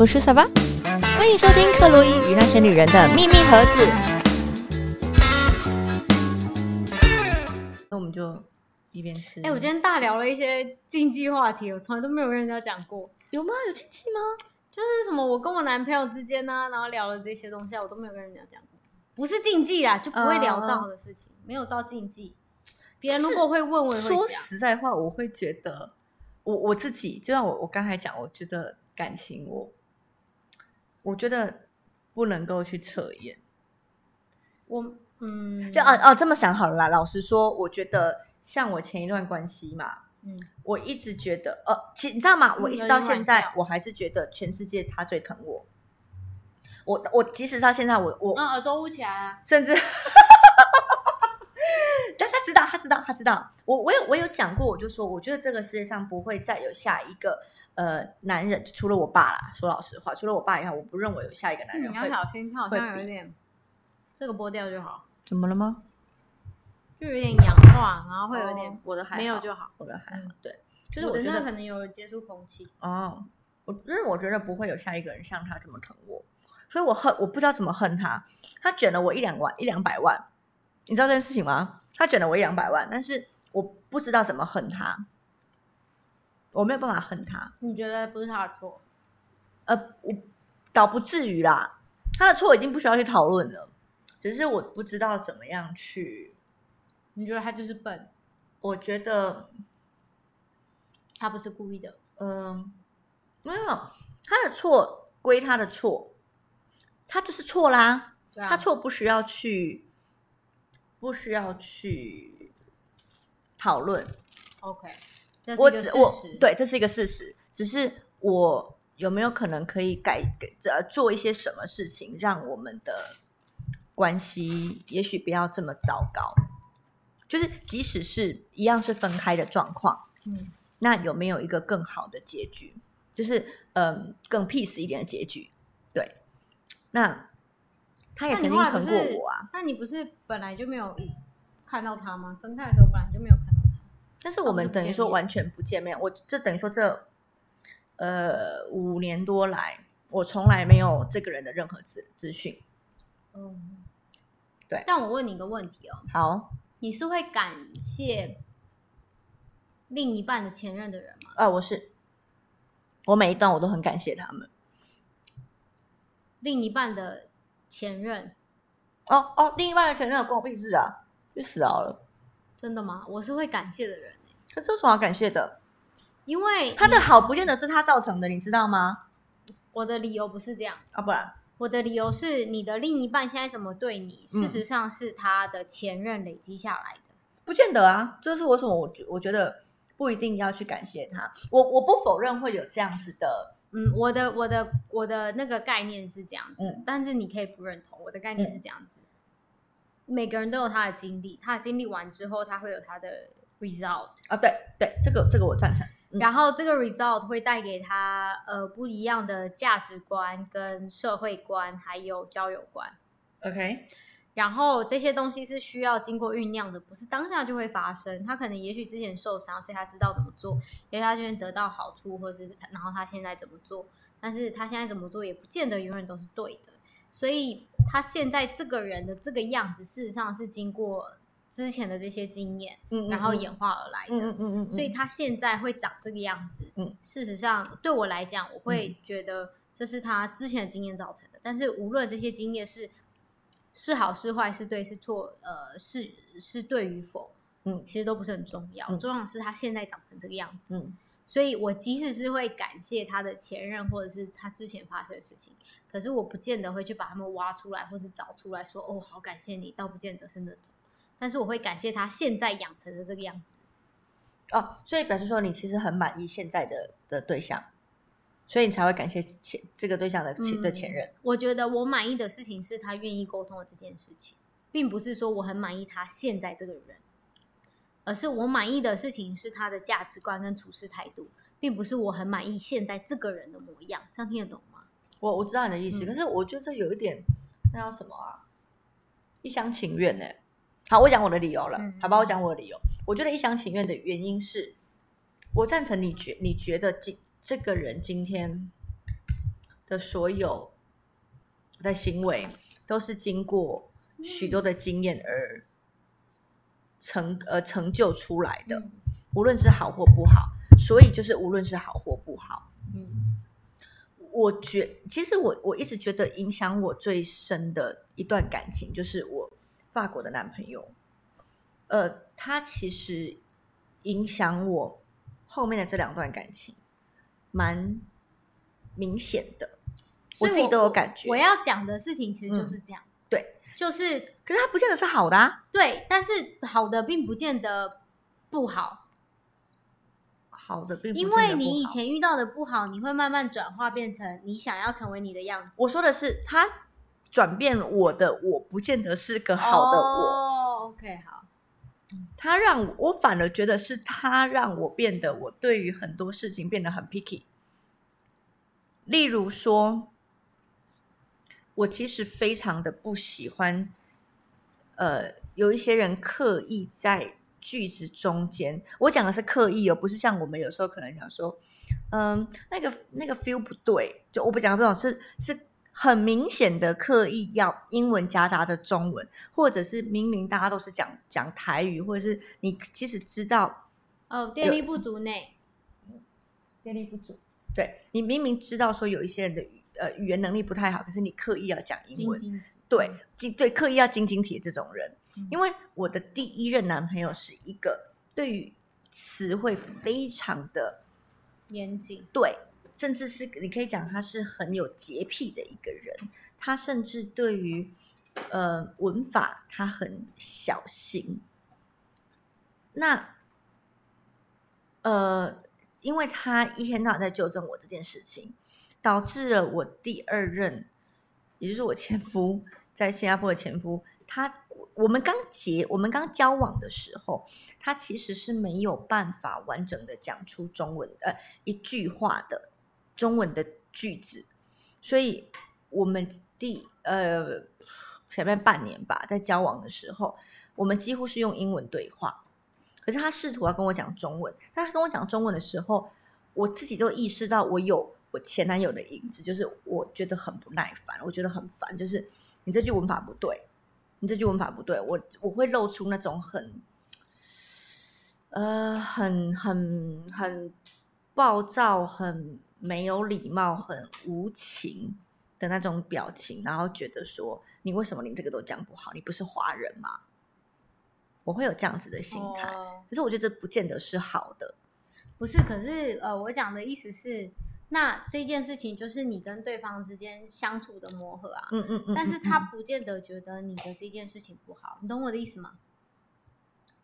我是小巴，欢迎收听克洛伊与那些女人的秘密盒子。那我们就一边吃。哎、我今天大聊了一些禁忌话题，我从来都没有跟人家讲过。有吗？有禁忌吗？就是什么我跟我男朋友之间呢、然后聊了这些东西啊，我都没有跟人家讲过。不是禁忌啦，就不会聊到的事情，没有到禁忌。别人如果会问，我也会说。实在话，我会觉得，我我自己，就像我我刚才讲，我觉得感情我，我觉得不能够去测验。我嗯，就哦哦，这么想好了啦。老实说，我觉得像我前一段关系嘛，嗯，我一直觉得，呃，其你知道吗？我一直到现在，我还是觉得全世界他最疼我。我我即使到现在，我我、嗯，耳朵捂起来啊。甚至，但他知道，他知道，他知道。我我有我有讲过，我就说，我觉得这个世界上不会再有下一个呃男人，除了我爸啦。说老实话，除了我爸以外，我不认为有下一个男人嗯你要会。小心，他好像有一点，这个剥掉就好，怎么了吗？就有点氧化，然后会有一点、哦我的还好没有就好。我的还好，嗯对，就是我觉得那可能有接触空气。哦，我因为我觉得不会有下一个人像他这么疼我，所以我恨我不知道怎么恨他。他卷了我一两万一两百万，你知道这件事情吗？他卷了我一两百万，但是我不知道怎么恨他，我没有办法恨他。你觉得不是他的错？呃，我倒不至于啦，他的错已经不需要去讨论了，只是我不知道怎么样去。你觉得他就是笨，我觉得，他不是故意的。嗯、没有他的错归他的错，他就是错啦。啊，他错不需要去，不需要去讨论。OK，我只我。对，这是一个事实。只是我有没有可能可以改改呃做一些什么事情，让我们的关系也许不要这么糟糕？就是即使是一样是分开的状况，嗯，那有没有一个更好的结局？就是嗯更 peace 一点的结局？对，那他也曾经疼过我啊。那你不是本来就没有看到他吗？分开的时候本来就没有看到他。但是我们等于说完全不见面，我这等于说这呃五年多来，我从来没有这个人的任何资资讯。嗯，对但我问你一个问题哦，好，你是会感谢另一半的前任的人吗？呃，我是我每一段我都很感谢他们。另一半的前任，哦哦，另一半的前任关我屁事啊，去死好了！真的吗？我是会感谢的人欸可这有什么好感谢的？因为他的好不见得是他造成的，你知道吗？我的理由不是这样。啊，不然我的理由是，你的另一半现在怎么对你，嗯事实上是他的前任累积下来的。不见得啊，这是为什么我觉我觉得不一定要去感谢他。我我不否认会有这样子的，嗯，我的我的我的那个概念是这样子，嗯但是你可以不认同。我的概念是这样子，每个人都有他的经历，他的经历完之后，他会有他的 result，、啊，对对，这个这个我赞成。嗯然后这个 result 会带给他呃不一样的价值观、跟社会观，还有交友观。OK，然后这些东西是需要经过酝酿的，不是当下就会发生。他可能也许之前受伤，所以他知道怎么做；也许他之前得到好处，或是然后他现在怎么做，但是他现在怎么做也不见得永远都是对的。所以他现在这个人的这个样子，事实上是经过之前的这些经验，嗯然后演化而来的。嗯嗯嗯嗯，所以他现在会长这个样子。嗯，事实上对我来讲，我会觉得这是他之前的经验造成的。但是无论这些经验是是好是坏，是对是错，呃，是是对与否，嗯其实都不是很重要。嗯重要的是他现在长成这个样子。嗯所以我即使是会感谢他的前任或者是他之前发生的事情，可是我不见得会去把他们挖出来或是找出来说哦，好感谢你，倒不见得是那种。但是我会感谢他现在养成的这个样子。哦，所以表示说你其实很满意现在的的对象，所以你才会感谢前这个对象的前、的前任。我觉得我满意的事情是他愿意沟通的这件事情，并不是说我很满意他现在这个人，而是我满意的事情是他的价值观跟处事态度，并不是我很满意现在这个人的模样。这样听得懂吗？我我知道你的意思，嗯可是我觉得这有一点那叫什么啊？一厢情愿呢、好，我讲我的理由了，嗯好吧，我讲我的理由。我觉得一厢情愿的原因是，我赞成你觉你觉得今这个人今天的所有的行为，都是经过许多的经验而成呃成就出来的，嗯无论是好或不好。所以就是无论是好或不好，嗯我觉其实我我一直觉得影响我最深的一段感情，就是我法国的男朋友。呃，他其实影响我后面的这两段感情，蛮明显的，我自己都有感觉。我要讲的事情其实就是这样，对，就是可是他不见得是好的啊，对，但是好的并不见得不好，好的并不因为你以前遇到的不好，你会慢慢转化变成你想要成为你的样子。我说的是他转变我的我，不见得是个好的我。哦、OK，好，他让我，我反而觉得是他让我变得，我对于很多事情变得很 picky。例如说，我其实非常的不喜欢，呃，有一些人刻意在句子中间，我讲的是刻意哦，不是像我们有时候可能讲说，嗯，那个那个 feel 不对，就我不讲这种是是很明显的刻意要英文夹杂着中文，或者是明明大家都是讲讲台语，或者是你其实知道哦，电力不足内，电力不足，对你明明知道说有一些人的语呃语言能力不太好，可是你刻意要讲英文，对，精对刻意要精精体这种人，嗯。因为我的第一任男朋友是一个对于词汇非常的严谨，对，甚至是你可以讲他是很有洁癖的一个人，他甚至对于呃文法他很小心。那呃，因为他一天到晚在纠正我这件事情，导致了我第二任，也就是我前夫，在新加坡的前夫，他我们刚结，我们刚交往的时候，他其实是没有办法完整的讲出中文呃一句话的中文的句子，所以我们第呃前面半年吧，在交往的时候，我们几乎是用英文对话。可是他试图要跟我讲中文，但他跟我讲中文的时候，我自己都意识到我有我前男友的影子，就是我觉得很不耐烦，我觉得很烦，就是你这句文法不对，你这句文法不对，我我会露出那种很呃很很很暴躁、很没有礼貌、很无情的那种表情，然后觉得说你为什么连这个都讲不好？你不是华人吗？我会有这样子的心态，哦可是我觉得这不见得是好的。不是，可是呃，我讲的意思是，那这件事情就是你跟对方之间相处的磨合啊。嗯嗯嗯，但是嗯他不见得觉得你的这件事情不好，你懂我的意思吗？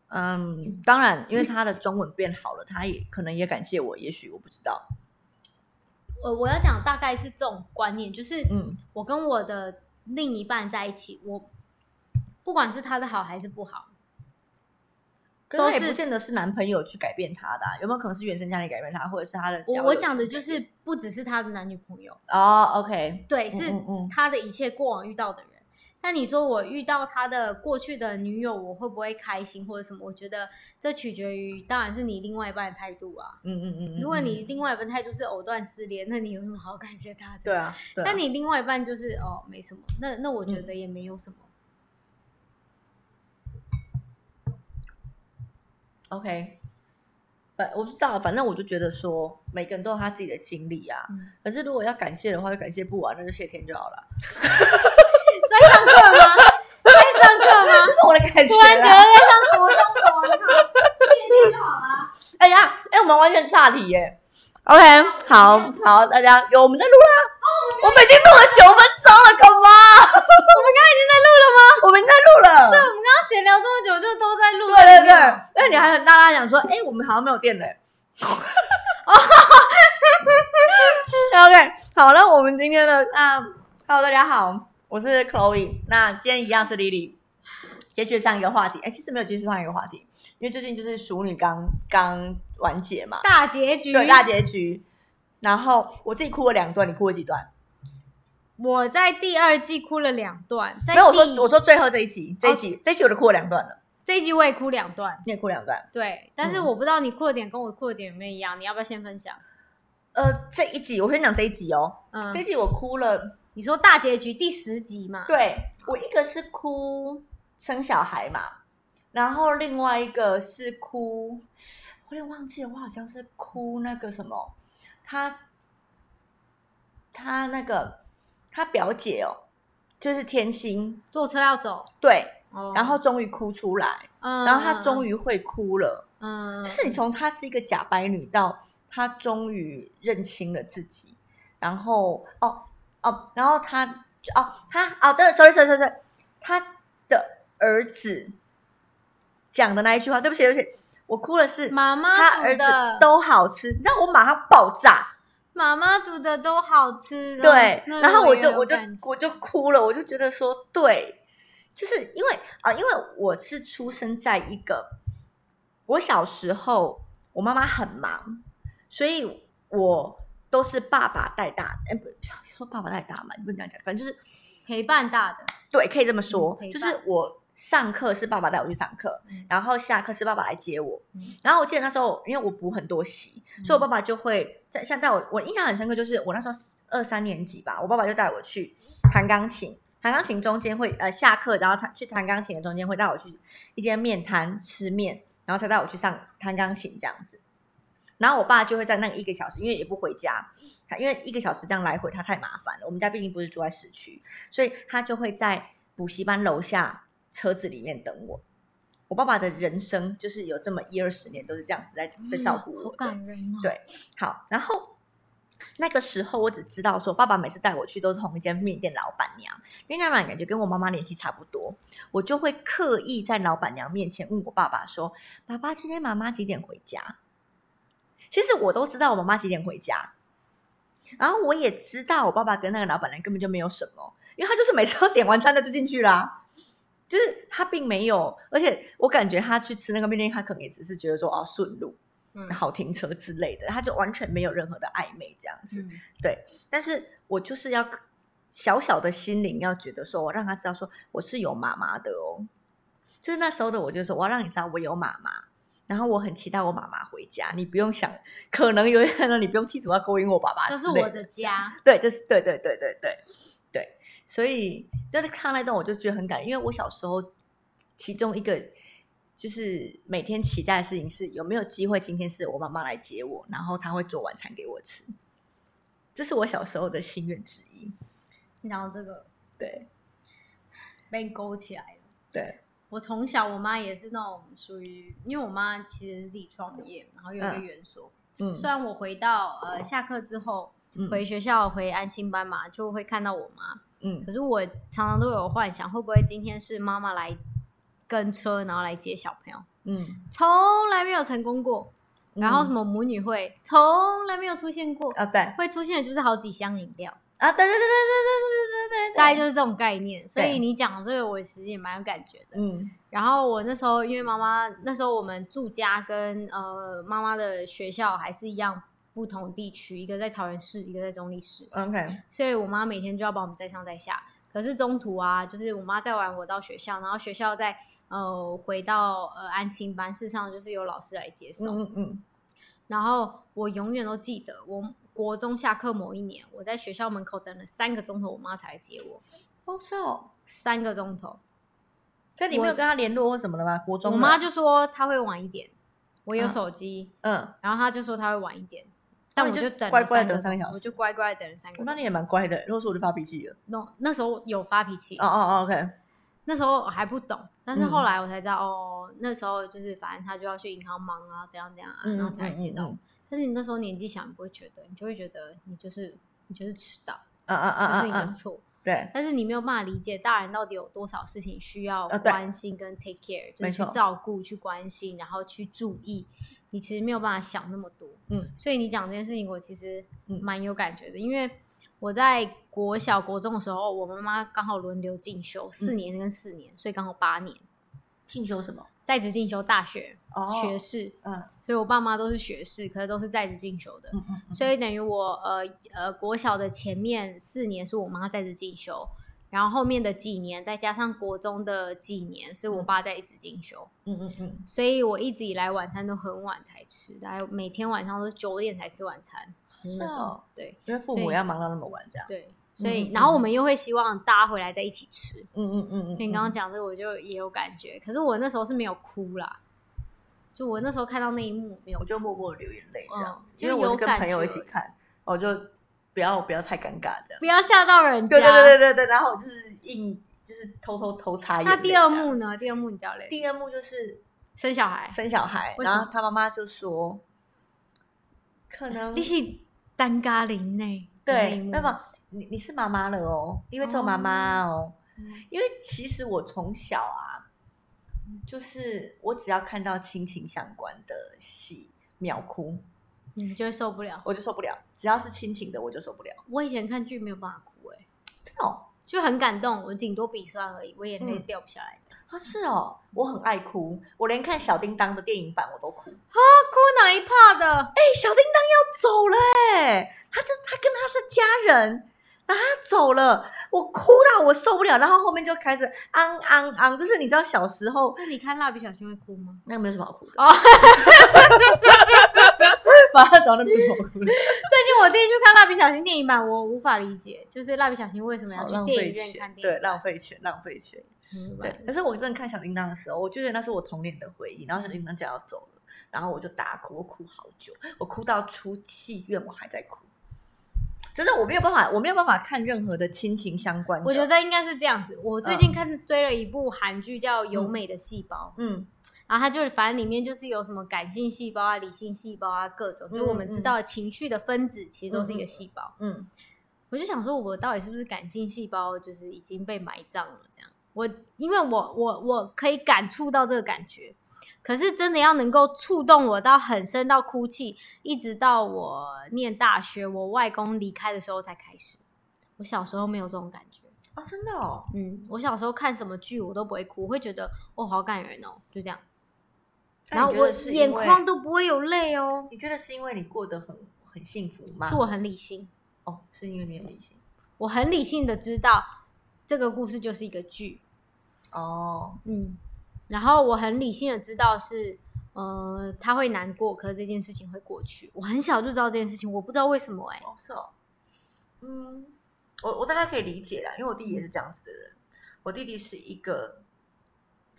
嗯，当然，因为他的中文变好了，他也可能也感谢我，也许我不知道。我我要讲大概是这种观念，就是嗯我跟我的另一半在一起，我不管是他的好还是不好，都是不见得是男朋友去改变他的啊、有没有可能是原生家庭改变他，或者是他的我我讲的就是不只是他的男女朋友，哦，OK，对，嗯是他的一切过往遇到的人。那你说我遇到他的过去的女友，我会不会开心或者什么？我觉得这取决于，当然是你另外一半的态度啊。嗯嗯嗯，如果你嗯另外一半态度是藕断丝连，那你有什么好感谢他的？对。啊，对啊，但你另外一半就是哦，没什么，那那我嗯觉得也没有什么。OK，反我不知道，反正我就觉得说，每个人都有他自己的经历啊。嗯可是如果要感谢的话，就感谢不完，那就谢天就好了。在上课吗？在上课吗？这是我的感觉突然觉得。在上国中国，我靠，谢天就好了。哎呀，哎，我们完全岔题耶。OK，好好，大家有我们在录啦，我们已经录了九分钟了，干嘛？我们刚刚已经在录了吗？我们在录了。闲聊这么久，就都在录。对对对，那你还很大大讲说，哎、我们好像没有电嘞。OK，好，那我们今天的啊，Hello，大家好，我是 Chloe。那今天一样是 Lily，接续上一个话题。哎、其实没有接续上一个话题，因为最近就是熟女刚刚完结嘛，大结局。对大结局。然后我自己哭了两段，你哭了几段？我在第二季哭了两段，在没有，我第说我说最后这一集，这一集、这一集我都哭了两段了，这一集我也哭两段。你也哭两段。对，但是嗯我不知道你哭的点跟我哭的点有没有一样，你要不要先分享？呃，这一集我先讲这一集哦，嗯这一，集我哭了。你说大结局第十集嘛？对我一个是哭生小孩嘛，然后另外一个是哭，我有点忘记了，我好像是哭那个什么，他他那个他表姐哦，就是天心，坐车要走，对，哦然后终于哭出来，嗯，然后她终于于会哭了，嗯，就是你从她是一个假白女到她终于认清了自己，然后哦哦，然后她哦她哦对，sorry sorry sorry，sorry，她的儿子讲的那一句话，对不起对不起，我哭了是妈妈煮他儿子的都好吃，你知道我马上爆炸，妈妈煮的都好吃，对，然后我就我就我就哭了，我就觉得说，对，就是因为啊、因为我是出生在一个我小时候我妈妈很忙，所以我都是爸爸带大，哎，不说爸爸带大嘛，你不能这样讲，反正就是陪伴大的，对，可以这么说嗯，就是我上课是爸爸带我去上课，嗯然后下课是爸爸来接我。嗯然后我记得那时候，因为我补很多习，所以我爸爸就会在像带我，我印象很深刻，就是我那时候二三年级吧，我爸爸就带我去弹钢琴。弹钢琴中间会呃下课，然后他去弹钢琴的中间会带我去一间面摊吃面，然后才带我去上弹钢琴这样子。然后我爸就会在那个一个小时，因为也不回家，他因为一个小时这样来回他太麻烦了。我们家毕竟不是住在市区，所以他就会在补习班楼下车子里面等我。我爸爸的人生就是有这么一二十年都是这样子在在照顾嗯好我。感人哦。对好，然后那个时候我只知道说，爸爸每次带我去都是同一间面店老板娘，那老板感觉跟我妈妈年纪差不多，我就会刻意在老板娘面前问我爸爸说：“爸爸，今天妈妈几点回家？”其实我都知道我妈妈几点回家，然后我也知道我爸爸跟那个老板娘根本就没有什么，因为他就是每次都点完餐了就进去啦。就是他并没有，而且我感觉他去吃那个面店，他可能也只是觉得说哦顺路，嗯，好停车之类的，他就完全没有任何的暧昧这样子。嗯对，但是我就是要小小的心灵要觉得说，我让他知道说我是有妈妈的哦。就是那时候的我就说，我要让你知道我有妈妈，然后我很期待我妈妈回家。你不用想，可能有一天呢，你不用企图要勾引我爸爸，这是我的。家，对，这是对对对对对对，所以但是看那段我就觉得很感人，因为我小时候其中一个就是每天期待的事情是有没有机会今天是我妈妈来接我，然后她会做晚餐给我吃，这是我小时候的心愿之一。然后这个对被勾起来了。对，我从小我妈也是那种属于，因为我妈其实是自己创业，然后有一个嗯园所。嗯虽然我回到呃下课之后嗯回学校回安亲班嘛，就会看到我妈，嗯可是我常常都有幻想，会不会今天是妈妈来跟车，然后来接小朋友，嗯，从来没有成功过。然后什么母女会从来没有出现过，啊？对会出现的就是好几箱饮料，啊，对对对对对对对对对，大概就是这种概念。所以你讲这个，我其实也蛮有感觉的。嗯然后我那时候因为妈妈那时候我们住家跟呃妈妈的学校还是一样不同地区，一个在桃园市，一个在中立市，，OK，所以我妈每天就要把我们载上载下。可是中途啊，就是我妈载完我到学校，然后学校再呃回到呃安亲班，事实上就是有老师来接送。嗯嗯嗯，然后我永远都记得，我国中下课某一年，我在学校门口等了三个钟头，我妈才来接我，哦是哦，三个钟头。可你没有跟她联络或什么的吗？国中我妈就说她会晚一点，我有嗯手机，嗯，然后她就说她会晚一点，但我就等乖乖等三个小时我就乖乖等了三个小时。那你也蛮乖的，如果说我就发脾气了。那那时候有发脾气，哦哦哦，OK，那时候我还不懂，但是嗯后来我才知道，哦，那时候就是反正他就要去银行忙啊，怎样怎样啊，嗯然后才来接到我。嗯嗯但是你那时候年纪小，你不会觉得，你就会觉得你就是你就是迟到，嗯嗯嗯就是你的错。对，但是你没有办法理解大人到底有多少事情需要关心跟 take care，、就是去照顾、去关心，然后去注意。你其实没有办法想那么多，嗯，所以你讲这件事情，我其实嗯。蛮有感觉的，因为我在国小、国中的时候，我妈妈刚好轮流进修，四嗯。年跟四年，所以刚好八年。进修什么？在职进修大学、哦，学士，嗯。所以我爸妈都是学士，可是都是在职进修的。嗯嗯嗯，所。以等于我呃呃国小的前面四年是我妈在职进修，然后后面的几年再加上国中的几年是我爸在一直进修，嗯嗯嗯，所以我一直以来晚餐都很晚才吃，大概每天晚上都是九点才吃晚餐。是哦对因为父母要忙到那么晚，这样。对，所以、嗯然后我们又会希望大家回来在一起吃。嗯嗯嗯嗯。你刚刚讲这个，我就也有感觉，可是我那时候是没有哭啦，就我那时候看到那一幕没有我就默默流眼泪这样子，嗯因为我跟朋友一起看，我就不要不要太尴尬这样。不要吓到人家。对对对对对对，然后我就是硬就是偷偷偷擦眼泪。那第二幕，呢？第二幕你掉泪，第二幕就是生小孩，生小孩，然后他妈妈就说，可能你是单咖林呢？那对，那么你你是妈妈了哦，因为做妈妈哦，嗯因为其实我从小啊，就是我只要看到亲情相关的戏，秒哭，你就会受不了。我就受不了，只要是亲情的我就受不了。我以前看剧没有办法哭、欸，真的哦，就很感动，我顶多鼻酸而已，我眼泪掉不下来的。啊是哦，我很爱哭，我连看小叮当的电影版我都哭。啊哭哪一 part 的？哎、小叮当要走了哎、他这他跟他是家人，然后他走了，我哭到我受不了，然后后面就开始昂昂昂，就是你知道小时候那你看蜡笔小新会哭吗？那个没有什么好哭的 最近我第一去看蜡笔小新电影版，我无法理解，就是蜡笔小新为什么要去电影，院看电，影对？浪费钱，浪费钱。嗯对，可是我真的看小叮当的时候，我就觉得那是我童年的回忆。然后小叮当就要走了，然后我就大哭，我哭好久，我哭到出戏院我还在哭。就是我没有办法，我没有办法看任何的亲情相关的。我觉得应该是这样子。我最近看追了一部韩剧叫《由美的细胞》，嗯，然后它就是反正里面就是有什么感性细胞啊、理性细胞啊各种，就我们知道的情绪的分子其实都是一个细胞。嗯我就想说，我到底是不是感性细胞，就是已经被埋葬了？这样，我因为我我我可以感触到这个感觉，可是真的要能够触动我到很深到哭泣，一直到我念大学，我外公离开的时候才开始。我小时候没有这种感觉，啊，真的哦，嗯，我小时候看什么剧我都不会哭，我会觉得哦好感人哦，就这样，那然后我眼眶都不会有泪哦，你觉得是因为你过得很很幸福吗？是我很理性。哦，是因为你很理性我很理性的知道这个故事就是一个剧，哦，嗯，然后我很理性的知道是，呃，他会难过，可是这件事情会过去。我很小就知道这件事情，我不知道为什么哎、哦是哦，嗯，我我大概可以理解啦，因为我弟弟也是这样子的人。我弟弟是一个，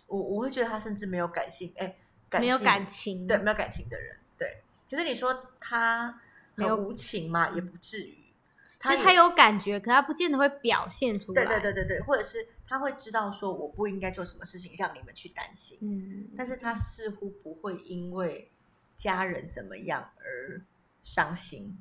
我我会觉得他甚至没有感性，哎，感没有感情，对，没有感情的人，对。可是你说他没有很无情嘛，也不至于。也就他有感觉，可他不见得会表现出来。对对对对对，或者是他会知道说我不应该做什么事情让你们去担心，嗯，但是他似乎不会因为家人怎么样而伤心，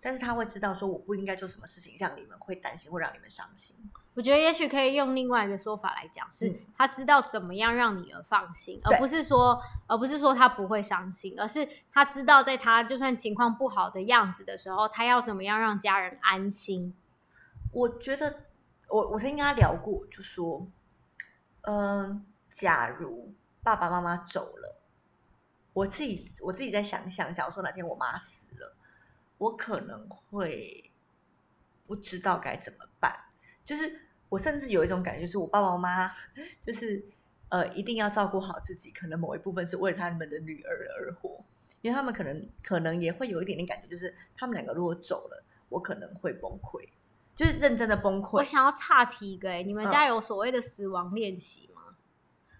但是他会知道说我不应该做什么事情让你们会担心或让你们伤心。我觉得也许可以用另外一个说法来讲，是嗯他知道怎么样让你而放心，而不是说，而不是说他不会伤心，而是他知道在他就算情况不好的样子的时候，他要怎么样让家人安心。我觉得我我曾经跟他聊过，就说，嗯、假如爸爸妈妈走了，我自己我自己再想想，假如说哪天我妈死了，我可能会不知道该怎么办。就是我甚至有一种感觉，就是我爸爸妈妈就是呃一定要照顾好自己，可能某一部分是为了他们的女儿而活，因为他们可能可能也会有一点点感觉，就是他们两个如果走了，我可能会崩溃，就是认真的崩溃。我想要岔题一个、欸，你们嗯家有所谓的死亡练习吗？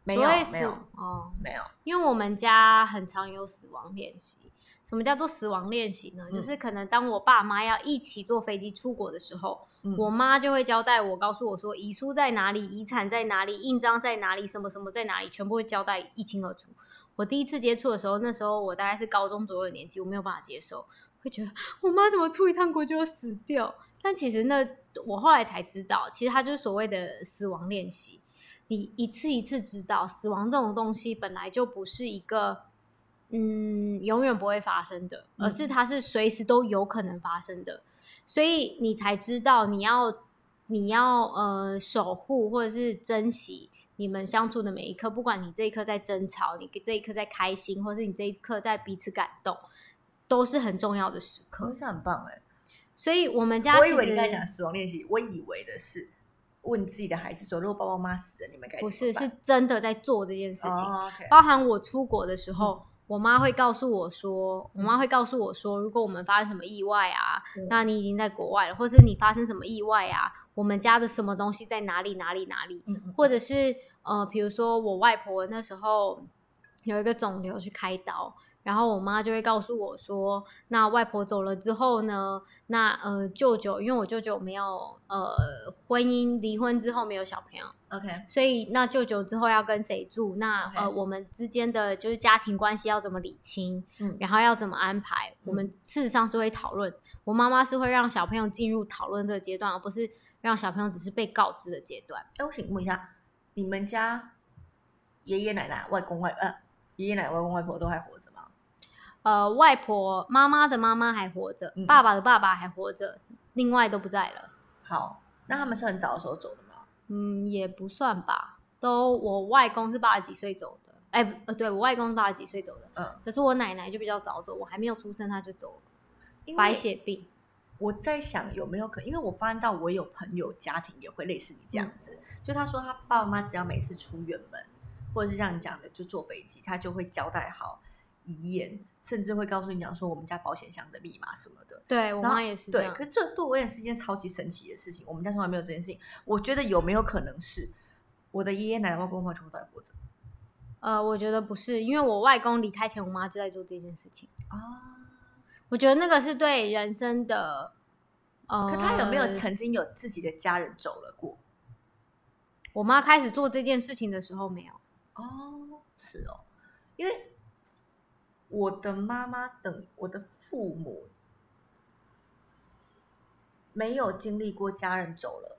没有没有哦，没有，因为我们家很常有死亡练习。什么叫做死亡练习呢？嗯就是可能当我爸妈要一起坐飞机出国的时候，嗯我妈就会交代我，告诉我说遗书在哪里，遗产在哪里，印章在哪里，什么什么在哪里，全部会交代一清二楚。我第一次接触的时候，那时候我大概是高中左右的年纪，我没有办法接受，会觉得我妈怎么出一趟国就要死掉？但其实那我后来才知道，其实它就是所谓的死亡练习。你一次一次知道，死亡这种东西本来就不是一个嗯永远不会发生的，嗯而是它是随时都有可能发生的，所以你才知道你要你要呃守护或者是珍惜你们相处的每一刻，不管你这一刻在争吵，你这一刻在开心，或是你这一刻在彼此感动，都是很重要的时可刻。是很棒哎、所以我们家我以为你刚才讲死亡练习，我以为的是问自己的孩子说，如果爸爸妈妈死了，你们该不是是真的在做这件事情。包含我出国的时候，我妈会告诉我说，我妈会告诉我说，如果我们发生什么意外啊，嗯那你已经在国外了，或是你发生什么意外啊，我们家的什么东西在哪里哪里哪里，或者是呃，比如说我外婆那时候有一个肿瘤去开刀，然后我妈就会告诉我说，那外婆走了之后呢，那呃舅舅，因为我舅舅没有呃婚姻离婚之后没有小朋友，OK，所以那舅舅之后要跟谁住？那呃我们之间的就是家庭关系要怎么理清，嗯然后要怎么安排？我们事实上是会讨论，我妈妈是会让小朋友进入讨论这个阶段，而不是让小朋友只是被告知的阶段。哎，我请问一下，你们家爷爷奶奶、外公外呃爷爷奶奶、外公外婆都还活？呃，外婆妈妈的妈妈还活着，嗯爸爸的爸爸还活着，另外都不在了。好，那他们是很早的时候走的吗？嗯，也不算吧，都我外公是八十几岁走的，哎、不呃，对我外公是八十几岁走的，嗯，可是我奶奶就比较早走，我还没有出生他就走了，因为白血病。我在想有没有可能，因为我发现到我有朋友家庭也会类似你这样子，就他说他爸爸妈妈只要每次出远门，或者是像你讲的，就坐飞机，他就会交代好遗言，甚至会告诉你讲说我们家保险箱的密码什么的。对我妈也是这对，可，是这对我也是一件超级神奇的事情，我们家从来没有这件事情。我觉得有没有可能是我的爷爷奶奶、外公外婆全部都还活着呃，我觉得不是，因为我外公离开前，我妈就在做这件事情。啊？我觉得那个是对人生的，呃，可他有没有曾经有自己的家人走了过？我妈开始做这件事情的时候没有。哦，是哦，因为我的妈妈等我的父母没有经历过家人走了，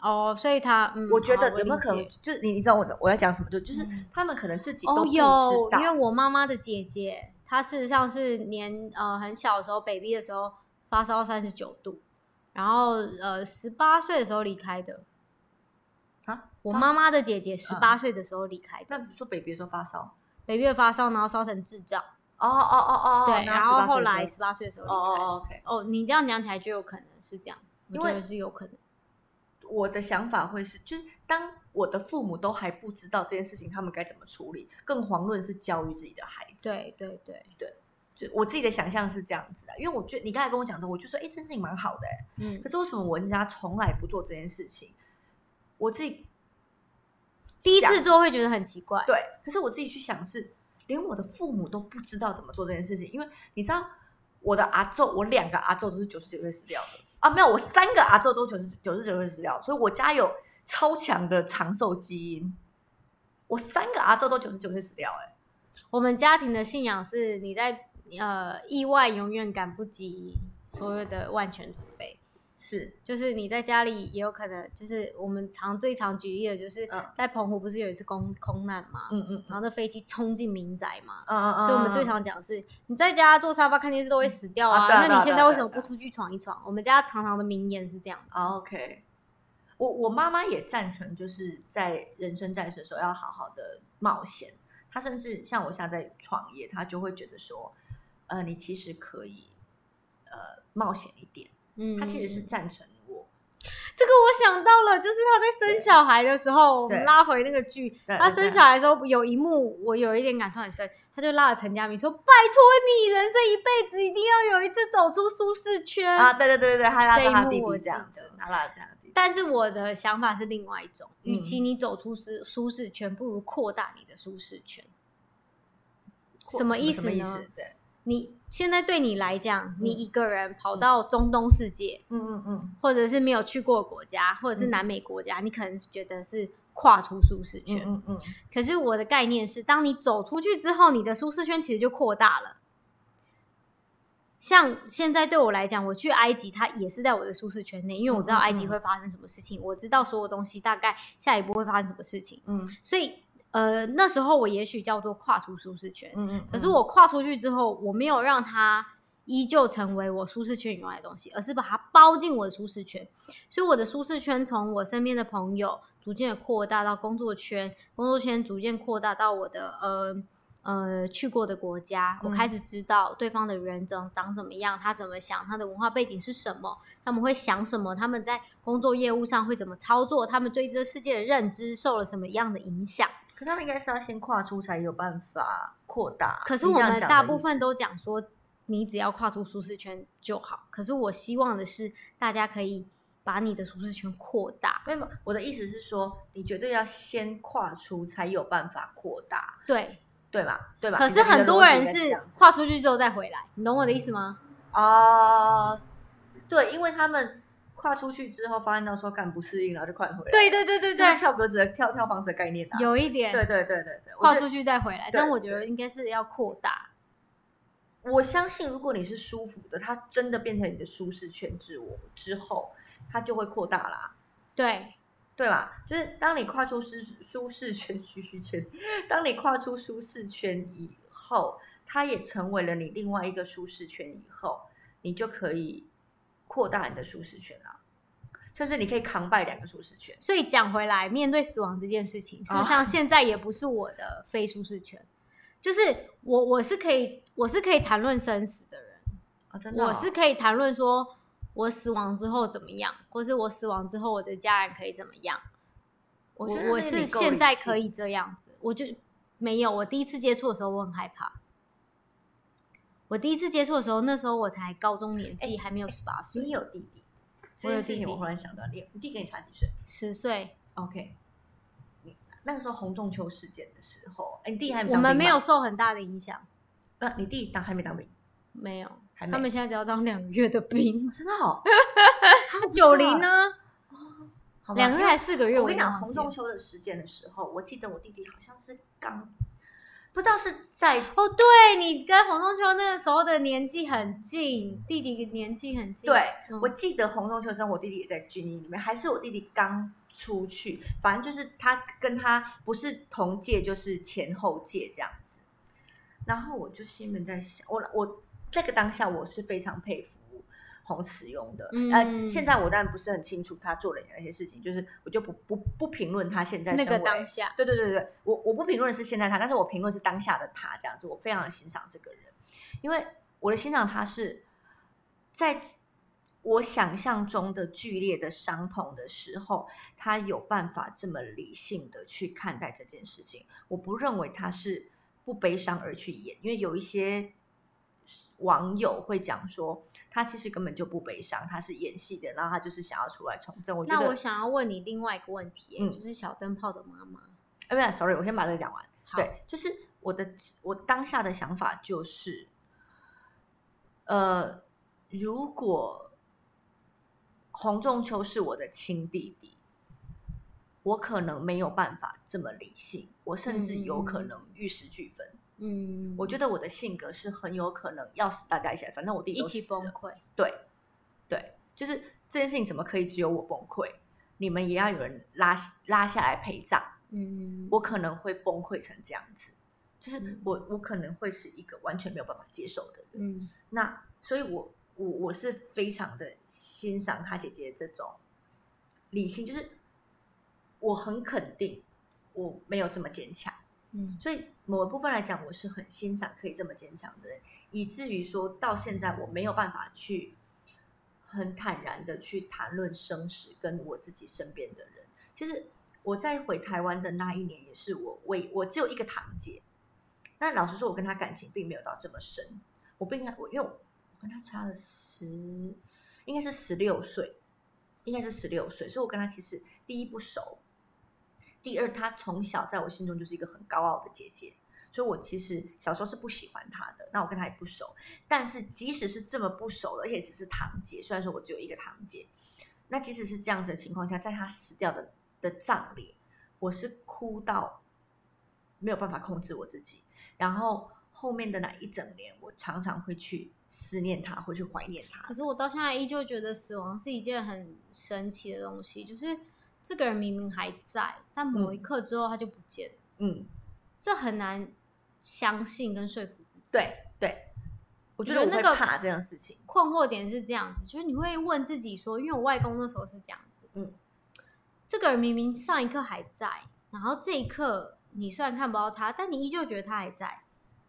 哦，所以他，嗯，我觉得好有没有可能，就是你你知道我的我要讲什么？就就是嗯他们可能自己都哦，不知有，道，因为我妈妈的姐姐，她事实上是年呃很小的时候，baby 的时候发烧三十九度，然后呃十八岁的时候离开的。啊，我妈妈的姐姐十八岁的时候离开的、那比如说 baby 的时候发烧，b a b y 发烧，然后烧成智障，哦哦哦哦，对，然后后来十八岁的时候候哦。哦哦，OK，哦，你这样讲起来就有可能是这样，我因为觉得是有可能。我的想法会是，就是当我的父母都还不知道这件事情，他们该怎么处理，更遑论是教育自己的孩子。，对对对对，就我自己的想象是这样子的，因为我觉得你刚才跟我讲的，我就说，哎，这件事情蛮好的，哎，嗯可，是为什么我们家从来不做这件事情？我自己第一次做会觉得很奇怪。对，可是我自己去想是，连我的父母都不知道怎么做这件事情，因为你知道，我的阿昼，我两个阿昼都是九十九岁死掉的。啊，没有，我三个阿昼都九十九十九岁死掉，所以我家有超强的长寿基因，我三个阿昼都九十九岁死掉、哎，我们家庭的信仰是你在呃意外永远赶不及所有的万全，是，就是你在家里也有可能，就是我们常最常举例的就是嗯在澎湖不是有一次空空难嘛，嗯嗯然后那飞机冲进民宅嘛。嗯嗯嗯，所以我们最常讲是，你在家坐沙发看电视都会死掉啊，那你现在为什么不出去闯一闯？我们家常常的名言是这样 OK，我我妈妈也赞成，就是在人生在世的时候要好好的冒险。她甚至像我现在在创业，她就会觉得说，呃，你其实可以呃冒险一点。嗯，他其实是赞成我，这个我想到了，就是他在生小孩的时候，我们拉回那个剧，他生小孩的时候有一幕我有一点感触很深，他就拉着陈佳明说：“拜托你，人生一辈子一定要有一次走出舒适圈。啊，对对对对对，这一着他弟幕我记弟这样子得，她拉着她弟弟。但是我的想法是另外一种，嗯与其你走出舒舒适圈，不如扩大你的舒适圈。什么意什么意思呢思？对，你现在对你来讲，你嗯一个人跑到中东世界，嗯嗯嗯。或者是没有去过国家，或者是嗯。南美国家，你可能是觉得是跨出舒适圈。嗯嗯嗯，可是我的概念是，当你走出去之后，你的舒适圈其实就扩大了。像现在对我来讲，我去埃及，它也是在我的舒适圈内，因为我知道埃及嗯会发生什么事情，我知道所有东西大概下一步会发生什么事情，嗯。所以呃，那时候我也许叫做跨出舒适圈。嗯嗯，可是我跨出去之后，我没有让它依旧成为我舒适圈以外的东西，而是把它包进我的舒适圈。所以我的舒适圈从我身边的朋友逐渐的扩大到工作圈，工作圈逐渐扩大到我的呃呃去过的国家。我嗯开始知道对方的人长长怎么样，他怎么想，他的文化背景是什么，他们会想什么，他们在工作业务上会怎么操作，他们对这个世界的认知受了什么样的影响。可他们应该是要先跨出才有办法扩大。可是我们大部分都讲说，你只要跨出舒适圈就好。可是我希望的是，大家可以把你的舒适圈扩大。没有，我的意思是说，你绝对要先跨出才有办法扩大。对，对吧？对吧？可是很多人是跨出去之后再回来，你懂我的意思吗？啊，对，因为他们。跨出去之后，发现到说干不适应，然后就快回来。对对对对对，跳格子的跳跳房子的概念啊，有一点。对对对对对，跨出去再回来，但我觉得应该是要扩大。我相信，如果你是舒服的，它真的变成你的舒适圈之我之后，它就会扩大啦。对对吧？就是当你跨出舒舒适圈、舒适圈，当你跨出舒适圈以后，它也成为了你另外一个舒适圈以后，你就可以。扩大你的舒适圈啊，就是你可以扛败两个舒适圈。所以讲回来，面对死亡这件事情，事实上现在也不是我的非舒适圈。就是我我是可以我是可以谈论生死的人啊，真的，我是可以谈论说我死亡之后怎么样，或是我死亡之后我的家人可以怎么样。我我是现在可以这样子，我就没有。我第一次接触的时候，我很害怕。我第一次接触的时候，那时候我才高中年纪，还没有十八岁。你有弟弟？我有弟弟。我忽然想到，你你弟跟你差几岁？十岁。OK。那个时候红中秋事件的时候，哎，你弟还我们没有受很大的影响。那你弟当还没当兵？没有，他们现在只要当两个月的兵。真的 好。他九零呢？两个月还四个月？我跟你讲，洪仲秋的时间的时候，我记得我弟弟好像是刚。不知道是在哦，对你跟洪仲秋那个时候的年纪很近，弟弟年纪很近。对，我记得洪仲秋生，我弟弟也在军营里面，还是我弟弟刚出去，反正就是他跟他不是同届，就是前后届这样子。然后我就心里面在想，我我那个当下我是非常佩服。洪慈庸的，呃，现在我当然不是很清楚他做了哪些事情，就是我就不不不评论他现在那个当下，对对对对，我我不评论是现在他，但是我评论是当下的他这样子，我非常的欣赏这个人，因为我的欣赏他是在我想象中的剧烈的伤痛的时候，他有办法这么理性的去看待这件事情，我不认为他是不悲伤而去演，因为有一些。网友会讲说，他其实根本就不悲伤，他是演戏的，然后他就是想要出来从政。我觉得，那我想要问你另外一个问题，就是小灯泡的妈妈。哎，不是，sorry，我先把这个讲完。对，就是我的我当下的想法就是，呃，如果洪仲秋是我的亲弟弟，我可能没有办法这么理性，我甚至有可能玉石俱焚。嗯，我觉得我的性格是很有可能要死，大家一起来，反正我弟弟一起崩溃。对，对，就是这件事情怎么可以只有我崩溃？你们也要有人拉拉下来陪葬。嗯，我可能会崩溃成这样子，就是我我可能会是一个完全没有办法接受的人。嗯，那所以，我我我是非常的欣赏他姐姐这种理性，就是我很肯定我没有这么坚强。所以某个部分来讲，我是很欣赏可以这么坚强的人，以至于说到现在我没有办法去很坦然的去谈论生死跟我自己身边的人。其实我在回台湾的那一年，也是我为我只有一个堂姐，但老实说，我跟她感情并没有到这么深。我不应该我因为我跟她差了十，应该是十六岁，应该是十六岁，所以我跟她其实第一不熟。第二，她从小在我心中就是一个很高傲的姐姐，所以我其实小时候是不喜欢她的。那我跟她也不熟，但是即使是这么不熟的，而且只是堂姐，虽然说我只有一个堂姐，那即使是这样子的情况下，在她死掉的的葬礼，我是哭到没有办法控制我自己。然后后面的那一整年，我常常会去思念她，会去怀念她。可是我到现在依旧觉得死亡是一件很神奇的东西，就是。这个人明明还在，但某一刻之后他就不见了。嗯，这很难相信跟说服自己。对对，我觉得那个怕这样事情。困惑点是这样子，就是你会问自己说，因为我外公那时候是这样子。嗯，这个人明明上一刻还在，然后这一刻你虽然看不到他，但你依旧觉得他还在，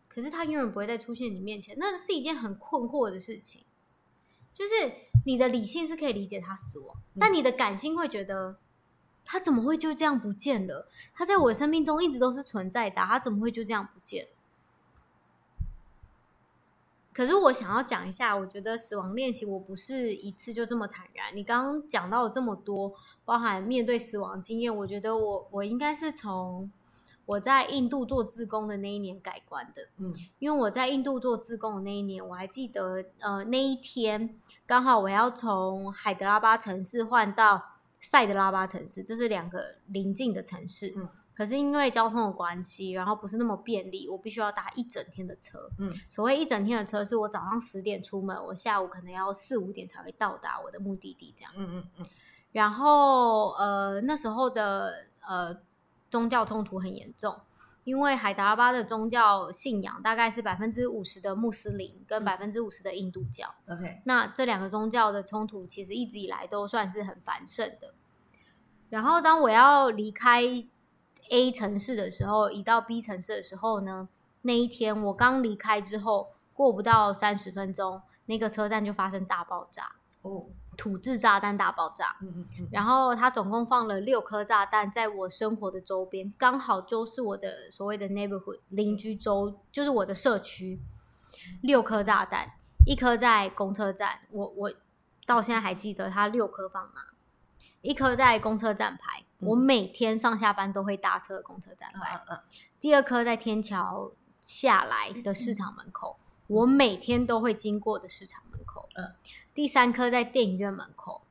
可是他永远不会再出现你面前，那是一件很困惑的事情。就是你的理性是可以理解他死亡，但你的感性会觉得。他怎么会就这样不见了？他在我生命中一直都是存在的，他怎么会就这样不见？可是我想要讲一下，我觉得死亡练习我不是一次就这么坦然。你刚刚讲到了这么多，包含面对死亡经验，我觉得我我应该是从我在印度做志工的那一年改观的。嗯因为我在印度做志工的那一年，我还记得，呃，那一天刚好我要从海德拉巴城市换到塞德拉巴城市，这是两个邻近的城市。嗯可是因为交通的关系，然后不是那么便利，我必须要搭一整天的车。嗯所谓一整天的车，是我早上十点出门，我下午可能要四五点才会到达我的目的地，这样。嗯嗯嗯然后呃那时候的呃宗教冲突很严重，因为海达拉巴的宗教信仰大概是百分之五十的穆斯林跟嗯。百分之五十的印度教，，OK，那这两个宗教的冲突其实一直以来都算是很繁盛的。然后当我要离开 A 城市的时候，移到 B 城市的时候呢，那一天我刚离开之后，过不到三十分钟，那个车站就发生大爆炸，哦，土制炸弹大爆炸。嗯嗯嗯，然后他总共放了六颗炸弹在我生活的周边，刚好就是我的所谓的 neighborhood 邻居周，就是我的社区。六颗炸弹，一颗在公车站，我我到现在还记得他六颗放哪。一颗在公车站牌，嗯我每天上下班都会搭车公车站牌。嗯嗯第二颗在天桥下来的市场门口，我每天都会经过的市场门口。嗯第三颗在电影院门口，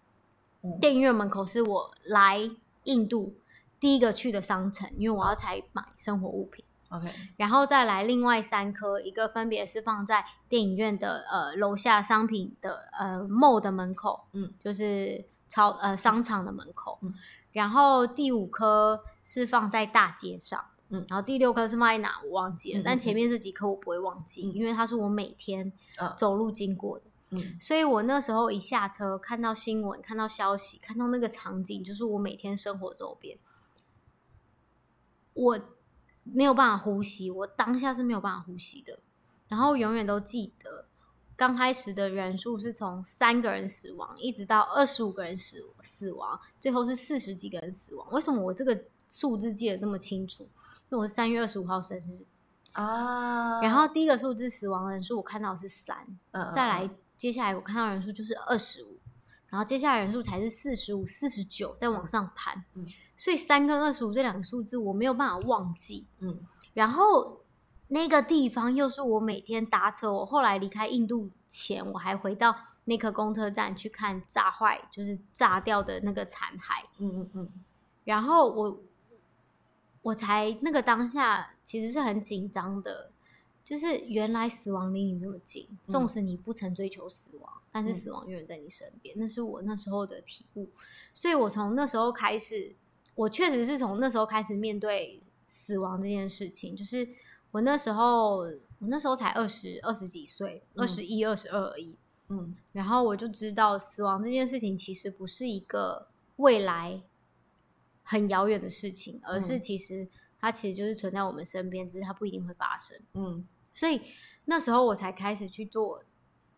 嗯电影院门口是我来印度第一个去的商城，因为我要采买生活物品。，OK，然后再来另外三颗，一个分别是放在电影院的呃楼下商品的呃 mall 的门口，嗯，就是超呃商场的门口，嗯然后第五颗是放在大街上，嗯然后第六颗是放在哪我忘记了，但前面这几颗我不会忘记，嗯因为它是我每天嗯走路经过的。嗯所以我那时候一下车，看到新闻，看到消息，看到那个场景，就是我每天生活周边，我没有办法呼吸，我当下是没有办法呼吸的。然后永远都记得，刚开始的人数是从三个人死亡，一直到二十五个人死死亡，最后是四十几个人死亡。为什么我这个数字记得这么清楚？因为我是三月二十五号生日，啊，然后第一个数字死亡人数我看到是三，嗯再来，接下来我看到人数就是二十五，然后接下来人数才是四十五、四十九，再往上盘。嗯所以三跟二十五这两个数字我没有办法忘记。嗯然后那个地方又是我每天搭车，我后来离开印度前，我还回到那颗公车站去看炸坏，就是炸掉的那个残骸。嗯嗯嗯然后我我才那个当下其实是很紧张的，就是原来死亡离你这么近，嗯纵使你不曾追求死亡，但是嗯死亡永远在你身边，那是我那时候的体悟。所以我从那时候开始，我确实是从那时候开始面对死亡这件事情，就是我那时候我那时候才二十二十几岁，二十一、二十二而已。嗯然后我就知道，死亡这件事情其实不是一个未来很遥远的事情，而是嗯其实它其实就是存在我们身边，只是它不一定会发生。嗯所以那时候我才开始去做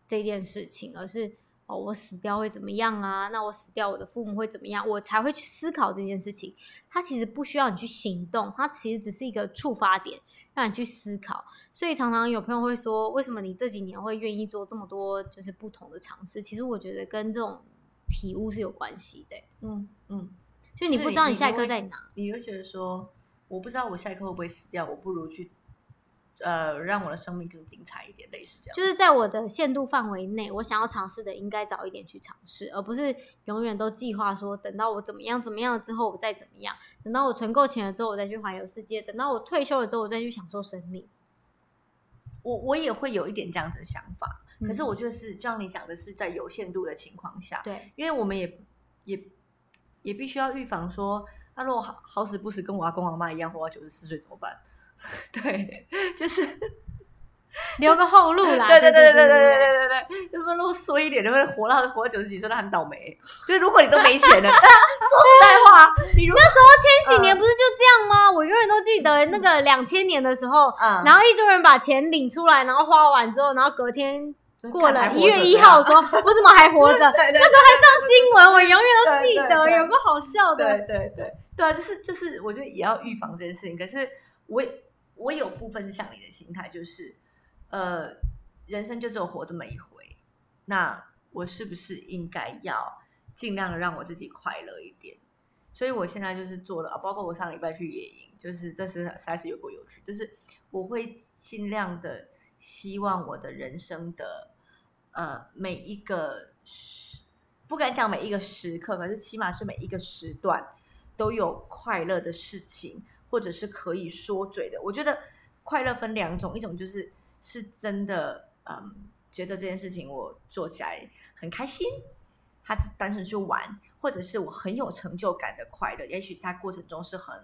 这件事情，而是哦，我死掉会怎么样啊？那我死掉，我的父母会怎么样？我才会去思考这件事情。它其实不需要你去行动，它其实只是一个触发点，让你去思考。所以常常有朋友会说，为什么你这几年会愿意做这么多就是不同的尝试？其实我觉得跟这种体悟是有关系的、嗯嗯，就你不知道你下一刻在哪。你会觉得说，我不知道我下一刻会不会死掉，我不如去呃让我的生命更精彩一点，类似这样。就是在我的限度范围内，我想要尝试的，应该早一点去尝试，而不是永远都计划说等到我怎么样怎么样了之后我再怎么样，等到我存够钱了之后我再去环游世界，等到我退休了之后我再去享受生命。我我也会有一点这样子的想法，可是嗯我觉得是就像你讲的是在有限度的情况下，对，因为我们也也也必须要预防说，那、如果好好死不死跟我阿公阿妈一样活到九十四岁怎么办？对，就是 留个后路啦。对对对对对对对对对对不能衰一点？能不能活到活到九十几岁，都很倒霉。就是如果你都没钱了，说实在话，你如果那时候千禧年不是就这样吗？我永远都记得那个两千年的时候，嗯然后一堆人把钱领出来，然后花完之后，然后隔天过了一月一号说，我怎么还活着？那时候还上新闻，我永远都记得，有个好笑的。对对对对啊，就是就是，我觉得也要预防这件事情。可是我也我有部分是像你的心态，就是呃，人生就只有活这么一回，那我是不是应该要尽量的让我自己快乐一点？所以我现在就是做了，包括我上礼拜去野营，就是这是实在是有够有趣，就是我会尽量的希望我的人生的呃每一个时，不敢讲每一个时刻，可是起码是每一个时段都有快乐的事情，或者是可以说嘴的。我觉得快乐分两种，一种就是是真的，嗯，觉得这件事情我做起来很开心，它就单纯去玩，或者是我很有成就感的快乐，也许在过程中是很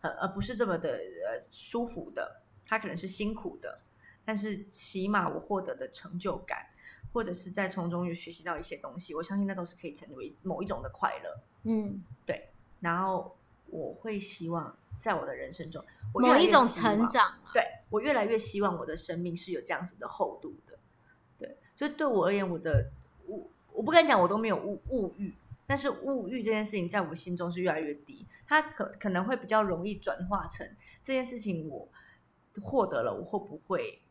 很而不是这么的呃舒服的，它可能是辛苦的，但是起码我获得的成就感，或者是在从中又学习到一些东西，我相信那都是可以成为某一种的快乐。嗯，对然后我会希望在我的人生中，某一种成长嘛。对我越来越希望我的生命是有这样子的厚度的。对，所以对我而言，我的物我不敢讲我都没有物物欲，但是物欲这件事情在我心中是越来越低，它可可能会比较容易转化成这件事情我获得了，我会不会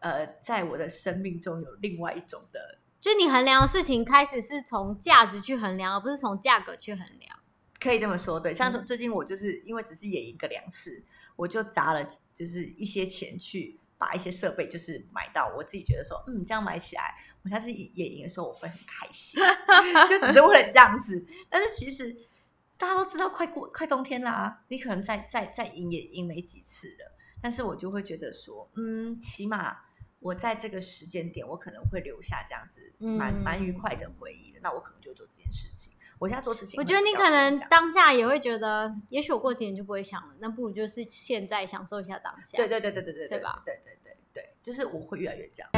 呃在我的生命中有另外一种的就你衡量的事情开始是从价值去衡量，而不是从价格去衡量。可以这么说，对，像说嗯最近我就是因为只是野一个两次，我就砸了就是一些钱去把一些设备就是买到，我自己觉得说，嗯，这样买起来，我下次野野营的时候我会很开心，就只是为了这样子。但是其实大家都知道，快过快冬天啦，你可能再再再赢也赢没几次了，但是我就会觉得说，嗯，起码我在这个时间点，我可能会留下这样子蛮嗯蛮愉快的回忆的，那我可能就做这件事情。我现在做事情我觉得你可能当下也会觉得，也许我过几年就不会想了，那不如就是现在享受一下当下。对对对对对对对吧？对对对对，就是我会越来越这样。